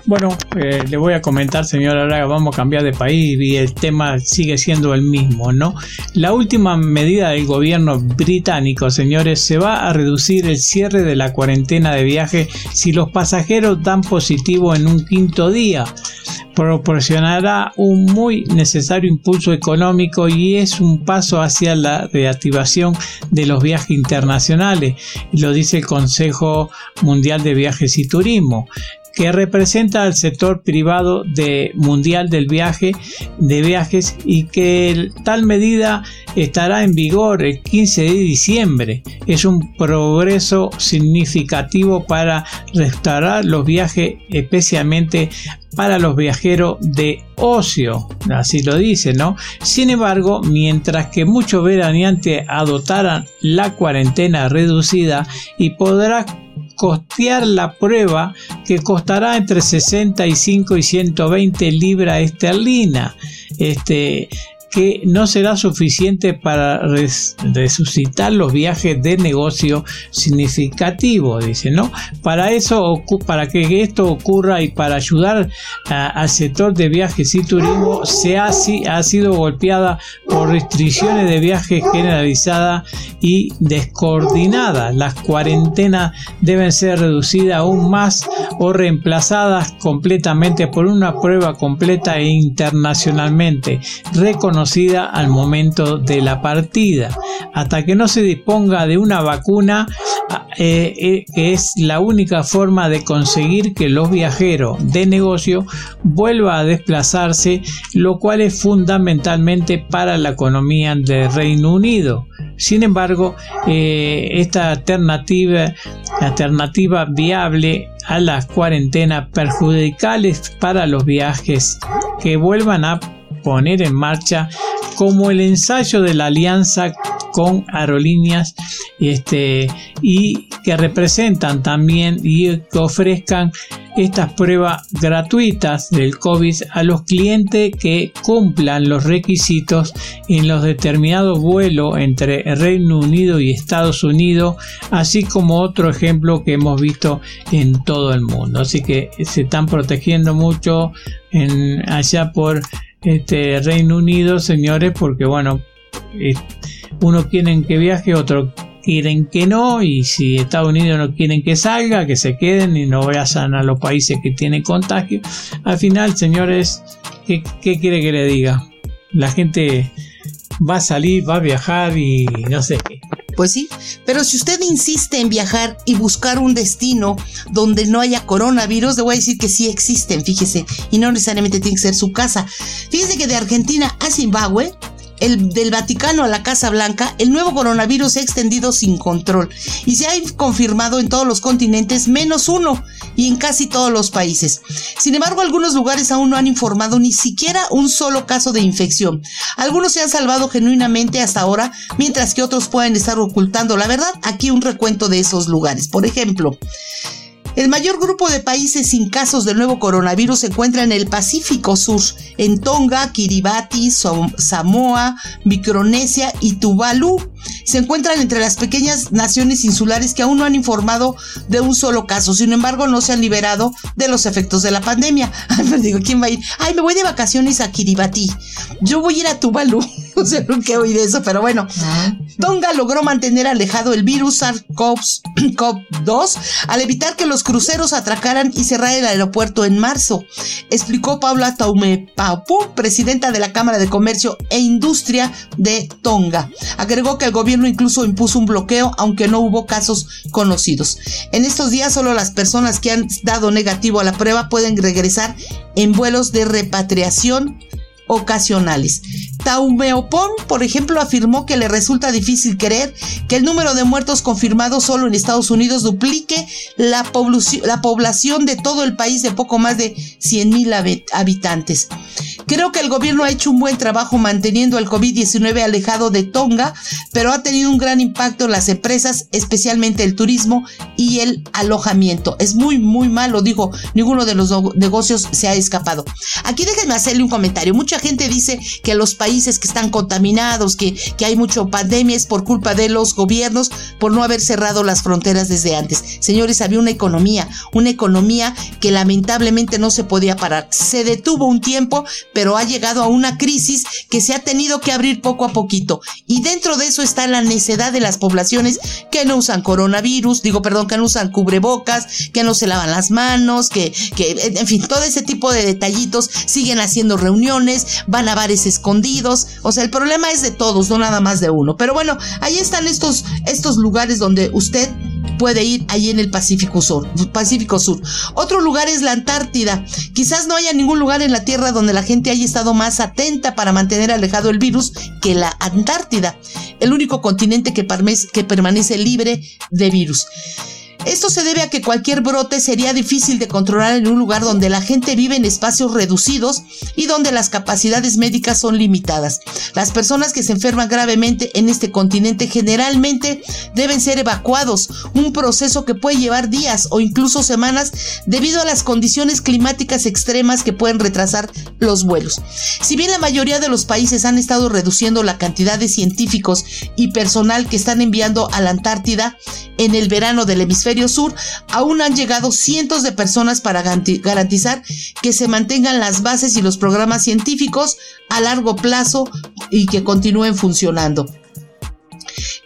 Bueno, eh, le voy a comentar, señora Araga, vamos a cambiar de país y el tema sigue siendo el mismo, ¿no? La última medida del gobierno británico, señores, se va a reducir el cierre de la cuarentena de viaje si los pasajeros dan positivo en un quinto día proporcionará un muy necesario impulso económico y es un paso hacia la reactivación de los viajes internacionales, lo dice el Consejo Mundial de Viajes y Turismo que representa al sector privado de mundial del viaje de viajes y que tal medida estará en vigor el 15 de diciembre. Es un progreso significativo para restaurar los viajes especialmente para los viajeros de ocio, así lo dice, ¿no? Sin embargo, mientras que muchos veraneantes adoptaran la cuarentena reducida y podrá costear la prueba que costará entre 65 y 120 libras esterlinas. Este, que no será suficiente para resucitar los viajes de negocio significativos, dice, ¿no? Para eso, para que esto ocurra y para ayudar al sector de viajes y turismo, se ha, sido golpeada por restricciones de viajes generalizadas y descoordinadas. Las cuarentenas deben ser reducidas aún más o reemplazadas completamente por una prueba completa e internacionalmente reconocida al momento de la partida. Hasta que no se disponga de una vacuna, eh, eh, que es la única forma de conseguir que los viajeros de negocio vuelvan a desplazarse, lo cual es fundamentalmente para la economía del Reino Unido. Sin embargo, eh, esta alternativa, alternativa viable a las cuarentenas perjudiciales para los viajes que vuelvan a poner en marcha como el ensayo de la alianza con aerolíneas este, y que representan también y que ofrezcan estas pruebas gratuitas del COVID a los clientes que cumplan los requisitos en los determinados vuelos entre Reino Unido y Estados Unidos, así como otro ejemplo que hemos visto en todo el mundo. Así que se están protegiendo mucho en, allá por este Reino Unido, señores, porque bueno, uno quieren que viaje, otro quieren que no, y si Estados Unidos no quieren que salga, que se queden y no vayan a los países que tienen contagio. Al final, señores, ¿qué, qué quiere que le diga? La gente va a salir, va a viajar y no sé qué. Pues sí, pero si usted insiste en viajar y buscar un destino donde no haya coronavirus, le voy a decir que sí existen, fíjese, y no necesariamente tiene que ser su casa. Fíjese que de Argentina a Zimbabue el, del Vaticano a la Casa Blanca, el nuevo coronavirus se ha extendido sin control y se ha confirmado en todos los continentes menos uno y en casi todos los países. Sin embargo, algunos lugares aún no han informado ni siquiera un solo caso de infección. Algunos se han salvado genuinamente hasta ahora, mientras que otros pueden estar ocultando la verdad. Aquí un recuento de esos lugares. Por ejemplo, el mayor grupo de países sin casos del nuevo coronavirus se encuentra en el Pacífico Sur, en Tonga, Kiribati, Samoa, Micronesia y Tuvalu. Se encuentran entre las pequeñas naciones insulares que aún no han informado de un solo caso, sin embargo no se han liberado de los efectos de la pandemia. Ay, me digo, ¿quién va a ir? Ay, me voy de vacaciones a Kiribati. Yo voy a ir a Tuvalu. Sé por qué oí de eso, pero bueno. Tonga logró mantener alejado el virus SARS-CoV-2 al evitar que los cruceros atracaran y cerrar el aeropuerto en marzo, explicó Paula Taumepapu, presidenta de la Cámara de Comercio e Industria de Tonga. Agregó que el gobierno incluso impuso un bloqueo, aunque no hubo casos conocidos. En estos días solo las personas que han dado negativo a la prueba pueden regresar en vuelos de repatriación ocasionales. Taumeopon, por ejemplo, afirmó que le resulta difícil creer que el número de muertos confirmados solo en Estados Unidos duplique la, población de todo el país de poco más de 100.000 habitantes. Creo que el gobierno ha hecho un buen trabajo manteniendo al COVID-19 alejado de Tonga, pero ha tenido un gran impacto en las empresas, especialmente el turismo y el alojamiento. Es muy, muy malo, dijo, ninguno de los negocios se ha escapado. Aquí déjenme hacerle un comentario. Mucha gente dice que los países que están contaminados, que, que hay mucho pandemia es por culpa de los gobiernos por no haber cerrado las fronteras desde antes. Señores, había una economía, una economía que lamentablemente no se podía parar. Se detuvo un tiempo, pero ha llegado a una crisis que se ha tenido que abrir poco a poquito. Y dentro de eso está la necedad de las poblaciones que no usan coronavirus, digo, perdón, que no usan cubrebocas, que no se lavan las manos, que, que en fin, todo ese tipo de detallitos siguen haciendo reuniones, van a bares escondidos. O sea, el problema es de todos, no nada más de uno. Pero bueno, ahí están estos, estos lugares donde usted puede ir ahí en el Pacífico Sur, Pacífico Sur. Otro lugar es la Antártida. Quizás no haya ningún lugar en la Tierra donde la gente haya estado más atenta para mantener alejado el virus que la Antártida, el único continente que, que permanece libre de virus. Esto se debe a que cualquier brote sería difícil de controlar en un lugar donde la gente vive en espacios reducidos y donde las capacidades médicas son limitadas. Las personas que se enferman gravemente en este continente generalmente deben ser evacuados, un proceso que puede llevar días o incluso semanas debido a las condiciones climáticas extremas que pueden retrasar los vuelos. Si bien la mayoría de los países han estado reduciendo la cantidad de científicos y personal que están enviando a la Antártida en el verano del hemisferio sur, aún han llegado cientos de personas para garantizar que se mantengan las bases y los programas científicos a largo plazo y que continúen funcionando.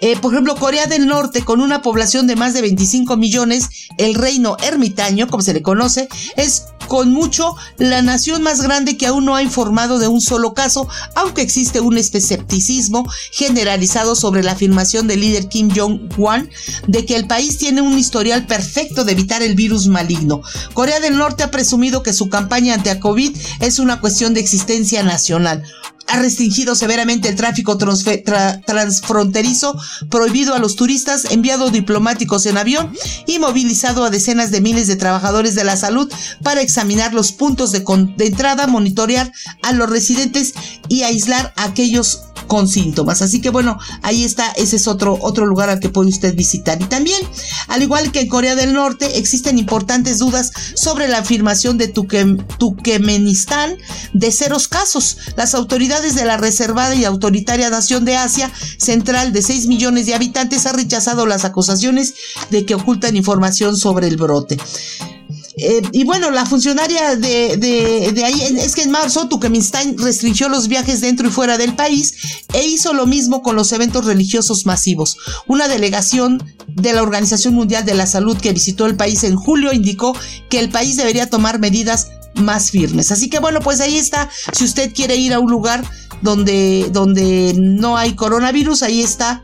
Eh, por ejemplo, Corea del Norte, con una población de más de 25 millones, el reino ermitaño, como se le conoce, es con mucho la nación más grande que aún no ha informado de un solo caso, aunque existe un escepticismo generalizado sobre la afirmación del líder Kim Jong-un de que el país tiene un historial perfecto de evitar el virus maligno. Corea del Norte ha presumido que su campaña ante a COVID es una cuestión de existencia nacional ha restringido severamente el tráfico transfronterizo, prohibido a los turistas, enviado diplomáticos en avión y movilizado a decenas de miles de trabajadores de la salud para examinar los puntos de, de entrada, monitorear a los residentes y aislar a aquellos con síntomas. Así que bueno, ahí está, ese es otro, otro lugar al que puede usted visitar. Y también, al igual que en Corea del Norte, existen importantes dudas sobre la afirmación de Turkmenistán de ceros casos. Las autoridades de la reservada y autoritaria nación de Asia Central de 6 millones de habitantes han rechazado las acusaciones de que ocultan información sobre el brote. Eh, y bueno, la funcionaria de, de, ahí es que en marzo Turkmenistán restringió los viajes dentro y fuera del país e hizo lo mismo con los eventos religiosos masivos. Una delegación de la Organización Mundial de la Salud que visitó el país en julio indicó que el país debería tomar medidas más firmes. Así que bueno, pues ahí está. Si usted quiere ir a un lugar donde, donde no hay coronavirus, ahí está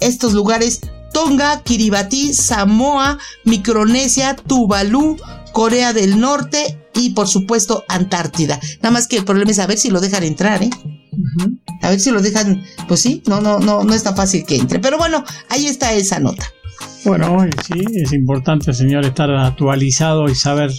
estos lugares Tonga, Kiribati, Samoa, Micronesia, Tuvalu, Corea del Norte y por supuesto Antártida. Nada más que el problema es a ver si lo dejan entrar, ¿eh? A ver si lo dejan, pues sí, no, no, no, no es tan fácil que entre. Pero bueno, ahí está esa nota. Bueno, sí, es importante, señor, estar actualizado y saber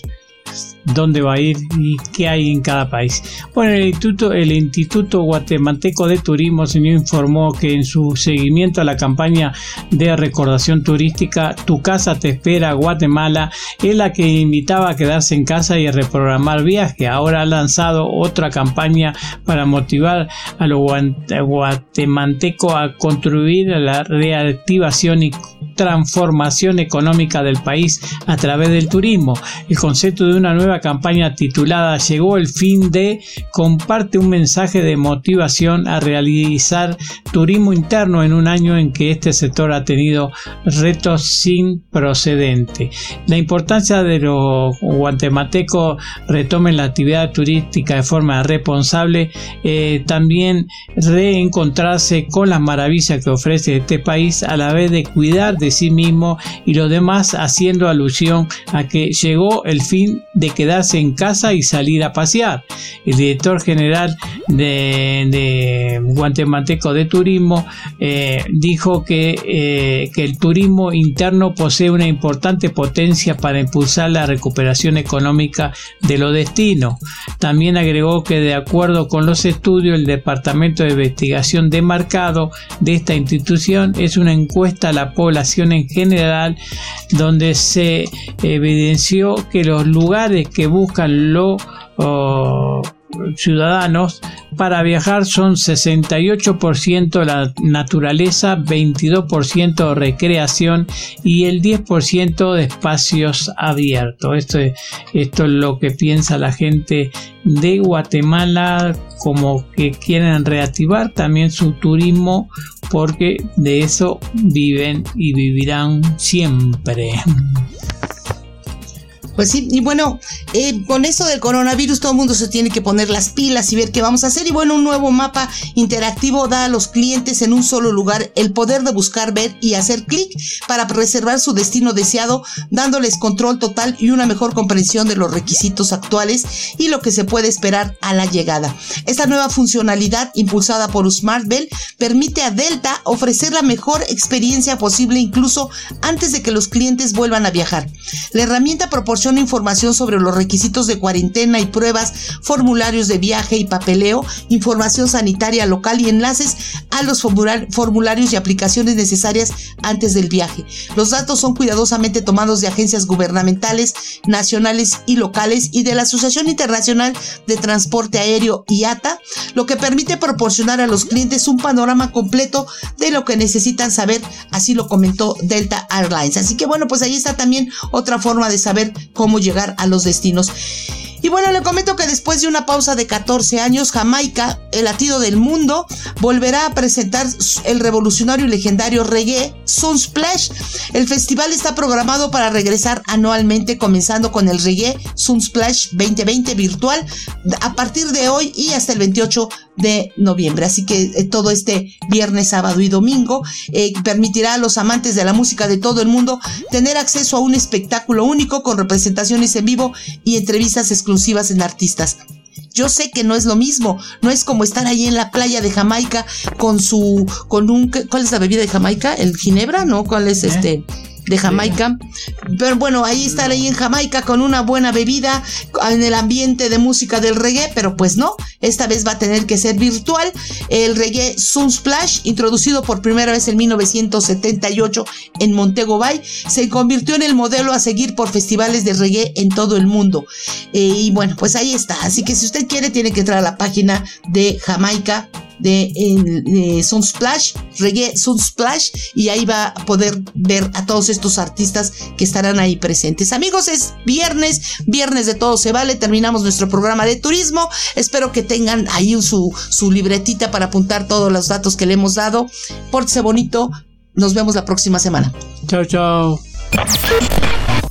dónde va a ir y qué hay en cada país. Bueno, el Instituto, el Instituto Guatemalteco de Turismo, señor, informó que en su seguimiento a la campaña de recordación turística Tu casa te espera Guatemala, es la que invitaba a quedarse en casa y a reprogramar viajes. Ahora ha lanzado otra campaña para motivar a los guatemaltecos a construir la reactivación y transformación económica del país a través del turismo. El concepto de una nueva campaña titulada Llegó el fin de comparte un mensaje de motivación a realizar turismo interno en un año en que este sector ha tenido retos sin procedente. La importancia de los guatemaltecos retomen la actividad turística de forma responsable, eh, también reencontrarse con las maravillas que ofrece este país a la vez de cuidar de sí mismo y los demás haciendo alusión a que llegó el fin de quedarse en casa y salir a pasear. El director general de, de de Turismo eh, dijo que, eh, que el turismo interno posee una importante potencia para impulsar la recuperación económica de los destinos. También agregó que de acuerdo con los estudios, el Departamento de Investigación de Mercado de esta institución es una encuesta a la población en general donde se evidenció que los lugares que buscan lo ciudadanos para viajar son 68% la naturaleza, 22% recreación y el 10% de espacios abiertos. Esto es, esto es lo que piensa la gente de Guatemala como que quieren reactivar también su turismo porque de eso viven y vivirán siempre. Pues sí, y bueno, eh, con eso del coronavirus todo el mundo se tiene que poner las pilas y ver qué vamos a hacer. Y bueno, un nuevo mapa interactivo da a los clientes en un solo lugar el poder de buscar, ver y hacer clic para reservar su destino deseado, dándoles control total y una mejor comprensión de los requisitos actuales y lo que se puede esperar a la llegada. Esta nueva funcionalidad impulsada por Smartbell permite a Delta ofrecer la mejor experiencia posible incluso antes de que los clientes vuelvan a viajar. La herramienta proporciona información sobre los requisitos de cuarentena y pruebas, formularios de viaje y papeleo, información sanitaria local y enlaces a los formularios y aplicaciones necesarias antes del viaje. Los datos son cuidadosamente tomados de agencias gubernamentales, nacionales y locales y de la Asociación Internacional de Transporte Aéreo IATA, lo que permite proporcionar a los clientes un panorama completo de lo que necesitan saber, así lo comentó Delta Airlines. Así que bueno, pues ahí está también otra forma de saber cómo llegar a los destinos. Y bueno, le comento que después de una pausa de 14 años, Jamaica, el latido del mundo, volverá a presentar el revolucionario y legendario reggae Sunsplash. El festival está programado para regresar anualmente, comenzando con el reggae Sunsplash 2020 virtual a partir de hoy y hasta el 28 de noviembre. Así que eh, todo este viernes, sábado y domingo eh, permitirá a los amantes de la música de todo el mundo tener acceso a un espectáculo único con representaciones en vivo y entrevistas exclusivas en artistas. Yo sé que no es lo mismo, no es como estar ahí en la playa de Jamaica con su, con un, ¿cuál es la bebida de Jamaica? ¿El ginebra? ¿No? ¿Cuál es ¿Eh? este? De Jamaica. Pero bueno, ahí estar ahí en Jamaica con una buena bebida, en el ambiente de música del reggae, pero pues no, esta vez va a tener que ser virtual. El reggae Sunsplash, introducido por primera vez en 1978 en Montego Bay, se convirtió en el modelo a seguir por festivales de reggae en todo el mundo. Eh, y bueno, pues ahí está. Así que si usted quiere, tiene que entrar a la página de Jamaica de, de Sunsplash, Reggae Sunsplash, y ahí va a poder ver a todos estos artistas que estarán ahí presentes. Amigos, es viernes, viernes de todo se vale, terminamos nuestro programa de turismo. Espero que tengan ahí su, su libretita para apuntar todos los datos que le hemos dado. Pórtese bonito, nos vemos la próxima semana. Chao, chao.